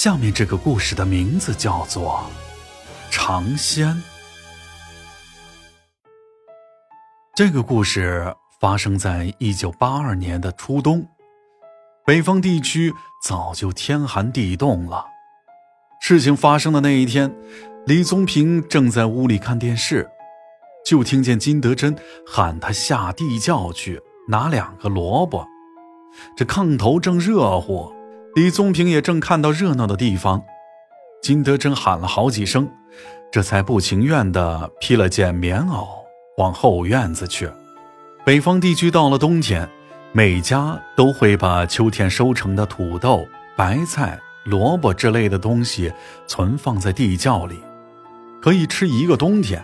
下面这个故事的名字叫做《尝鲜》。这个故事发生在一九八二年的初冬，北方地区早就天寒地冻了。事情发生的那一天，李宗平正在屋里看电视，就听见金德珍喊他下地窖去拿两个萝卜。这炕头正热乎，李宗平也正看到热闹的地方。金德珍喊了好几声，这才不情愿地披了件棉袄往后院子去。北方地区到了冬天，每家都会把秋天收成的土豆、白菜。萝卜之类的东西存放在地窖里，可以吃一个冬天。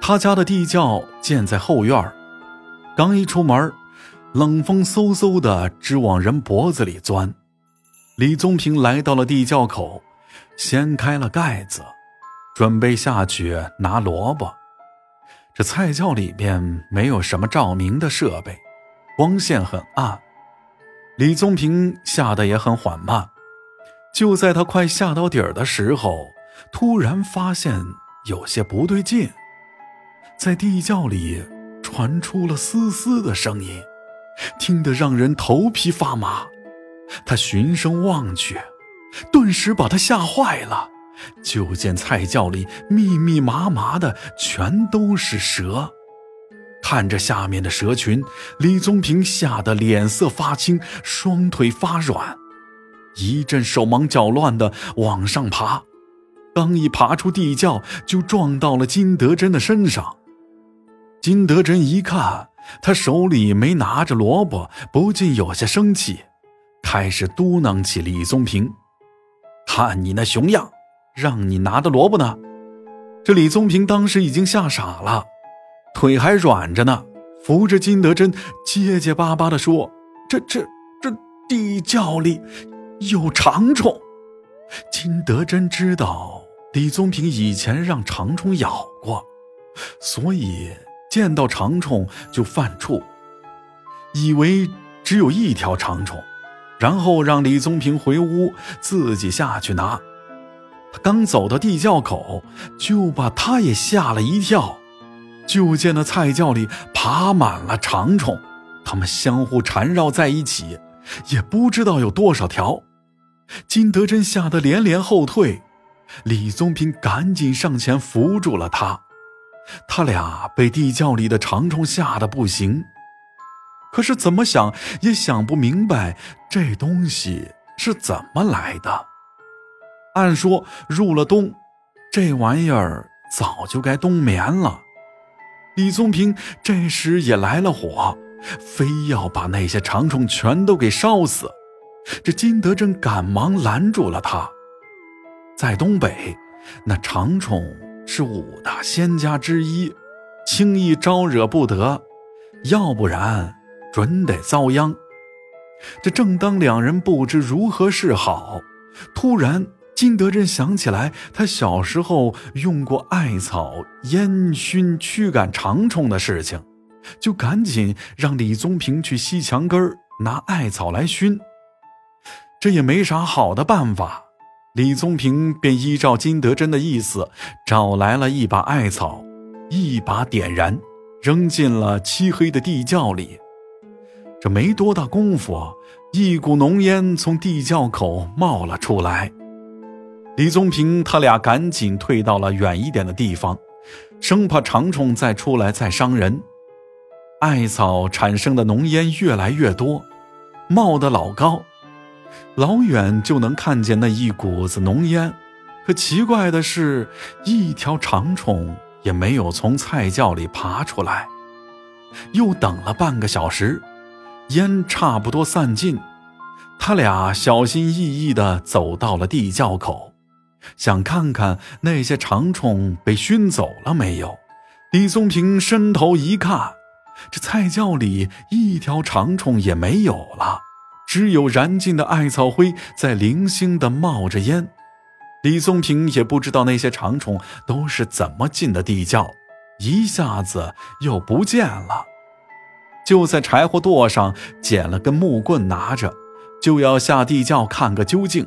他家的地窖建在后院刚一出门，冷风嗖嗖的直往人脖子里钻。李宗平来到了地窖口，掀开了盖子，准备下去拿萝卜。这菜窖里边没有什么照明的设备，光线很暗。李宗平下的也很缓慢。就在他快下到底儿的时候，突然发现有些不对劲，在地窖里传出了嘶嘶的声音，听得让人头皮发麻。他循声望去，顿时把他吓坏了，就见菜窖里密密麻麻的全都是蛇。看着下面的蛇群，李宗平吓得脸色发青，双腿发软。一阵手忙脚乱的往上爬，刚一爬出地窖，就撞到了金德珍的身上。金德珍一看他手里没拿着萝卜，不禁有些生气，开始嘟囔起李宗平：“看你那熊样，让你拿的萝卜呢？”这李宗平当时已经吓傻了，腿还软着呢，扶着金德珍，结结巴巴地说：“这这这地窖里……”有长虫，金德珍知道李宗平以前让长虫咬过，所以见到长虫就犯怵，以为只有一条长虫，然后让李宗平回屋自己下去拿。他刚走到地窖口，就把他也吓了一跳，就见那菜窖里爬满了长虫，它们相互缠绕在一起，也不知道有多少条。金德珍吓得连连后退，李宗平赶紧上前扶住了他。他俩被地窖里的长虫吓得不行，可是怎么想也想不明白这东西是怎么来的。按说入了冬，这玩意儿早就该冬眠了。李宗平这时也来了火，非要把那些长虫全都给烧死。这金德珍赶忙拦住了他。在东北，那长虫是五大仙家之一，轻易招惹不得，要不然准得遭殃。这正当两人不知如何是好，突然金德珍想起来，他小时候用过艾草烟熏驱赶长虫的事情，就赶紧让李宗平去西墙根拿艾草来熏。这也没啥好的办法，李宗平便依照金德珍的意思，找来了一把艾草，一把点燃，扔进了漆黑的地窖里。这没多大功夫，一股浓烟从地窖口冒了出来。李宗平他俩赶紧退到了远一点的地方，生怕长虫再出来再伤人。艾草产生的浓烟越来越多，冒得老高。老远就能看见那一股子浓烟，可奇怪的是，一条长虫也没有从菜窖里爬出来。又等了半个小时，烟差不多散尽，他俩小心翼翼地走到了地窖口，想看看那些长虫被熏走了没有。李宗平伸头一看，这菜窖里一条长虫也没有了。只有燃尽的艾草灰在零星的冒着烟，李宗平也不知道那些长虫都是怎么进的地窖，一下子又不见了。就在柴火垛上捡了根木棍，拿着就要下地窖看个究竟。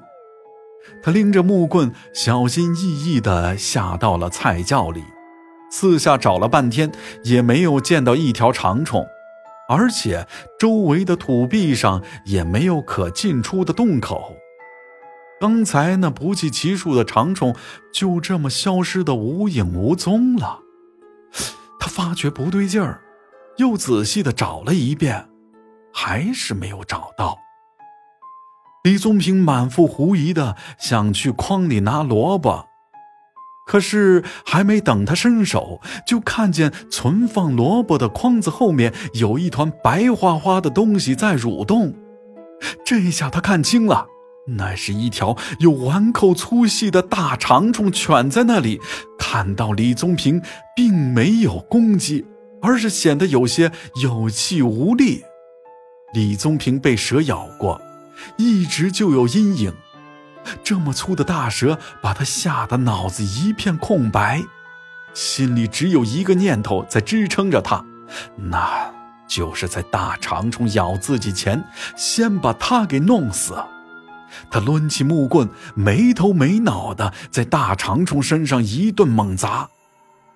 他拎着木棍，小心翼翼地下到了菜窖里，四下找了半天，也没有见到一条长虫，而且周围的土壁上也没有可进出的洞口。刚才那不计其数的长虫就这么消失的无影无踪了。他发觉不对劲儿，又仔细的找了一遍，还是没有找到。李宗平满腹狐疑的想去筐里拿萝卜，可是还没等他伸手，就看见存放萝卜的筐子后面有一团白花花的东西在蠕动。这下他看清了。那是一条有碗口粗细的大长虫蜷在那里，看到李宗平，并没有攻击，而是显得有些有气无力。李宗平被蛇咬过，一直就有阴影。这么粗的大蛇把他吓得脑子一片空白，心里只有一个念头在支撑着他，那就是在大长虫咬自己前，先把他给弄死。他抡起木棍，没头没脑的在大长虫身上一顿猛砸，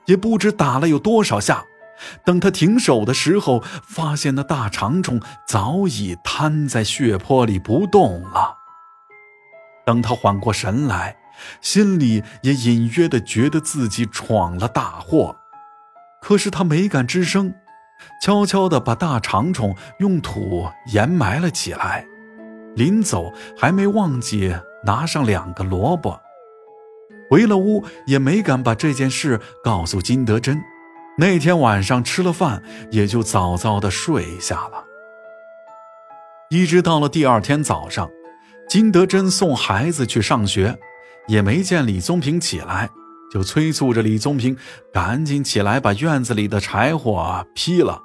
也不知打了有多少下。等他停手的时候，发现那大长虫早已瘫在血泊里不动了。等他缓过神来，心里也隐约的觉得自己闯了大祸，可是他没敢吱声，悄悄地把大长虫用土掩埋了起来。临走还没忘记拿上两个萝卜，回了屋也没敢把这件事告诉金德珍。那天晚上吃了饭，也就早早的睡下了。一直到了第二天早上，金德珍送孩子去上学，也没见李宗平起来，就催促着李宗平赶紧起来把院子里的柴火劈了。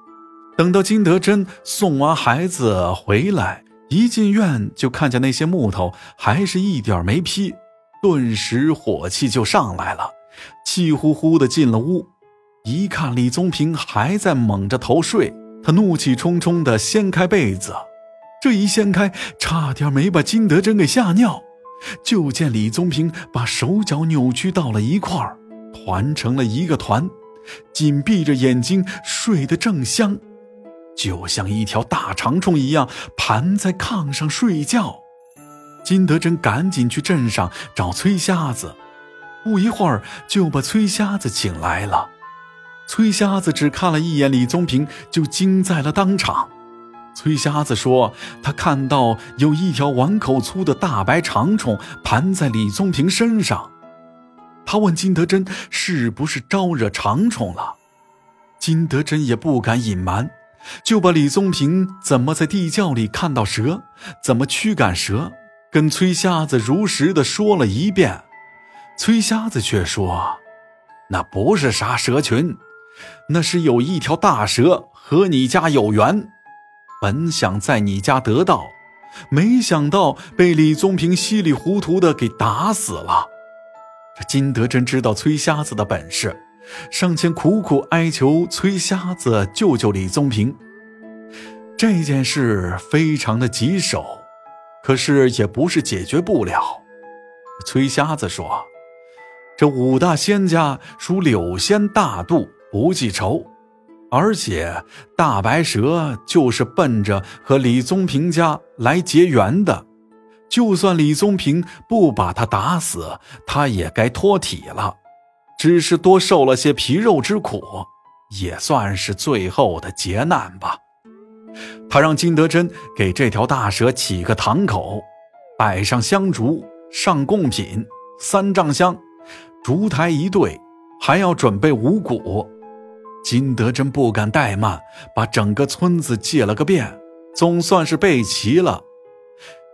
等到金德珍送完孩子回来。一进院就看见那些木头还是一点没劈，顿时火气就上来了，气呼呼的进了屋。一看李宗平还在蒙着头睡，他怒气冲冲的掀开被子，这一掀开，差点没把金德珍给吓尿。就见李宗平把手脚扭曲到了一块儿，团成了一个团，紧闭着眼睛睡得正香。就像一条大长虫一样盘在炕上睡觉，金德珍赶紧去镇上找崔瞎子，不一会儿就把崔瞎子请来了。崔瞎子只看了一眼李宗平，就惊在了当场。崔瞎子说：“他看到有一条碗口粗的大白长虫盘在李宗平身上。”他问金德珍：“是不是招惹长虫了？”金德珍也不敢隐瞒。就把李宗平怎么在地窖里看到蛇，怎么驱赶蛇，跟崔瞎子如实的说了一遍。崔瞎子却说：“那不是啥蛇群，那是有一条大蛇和你家有缘，本想在你家得到，没想到被李宗平稀里糊涂的给打死了。”这金德珍知道崔瞎子的本事。上前苦苦哀求崔瞎子救救李宗平。这件事非常的棘手，可是也不是解决不了。崔瞎子说：“这五大仙家属柳仙大度，不记仇，而且大白蛇就是奔着和李宗平家来结缘的。就算李宗平不把他打死，他也该脱体了。”只是多受了些皮肉之苦，也算是最后的劫难吧。他让金德珍给这条大蛇起个堂口，摆上香烛，上贡品三丈香，烛台一对，还要准备五谷。金德珍不敢怠慢，把整个村子借了个遍，总算是备齐了。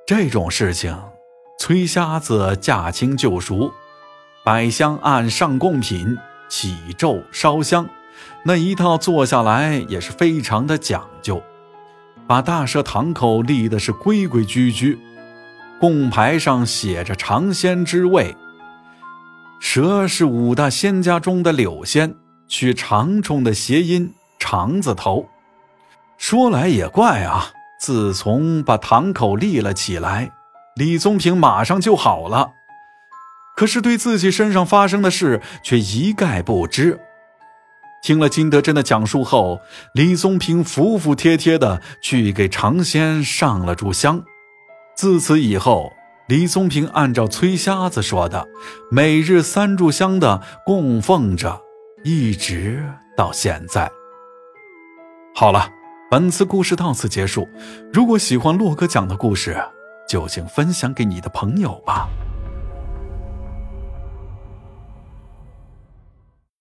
这种事情，崔瞎子驾轻就熟。摆香案上贡品，起咒烧香，那一套做下来也是非常的讲究，把大蛇堂口立的是规规矩矩，供牌上写着“长仙之位”，蛇是五大仙家中的柳仙，取长虫的谐音“肠子头。说来也怪啊，自从把堂口立了起来，李宗平马上就好了。可是对自己身上发生的事却一概不知。听了金德珍的讲述后，李宗平服服帖帖的去给长仙上了炷香。自此以后，李宗平按照崔瞎子说的，每日三炷香的供奉着，一直到现在。好了，本次故事到此结束。如果喜欢洛哥讲的故事，就请分享给你的朋友吧。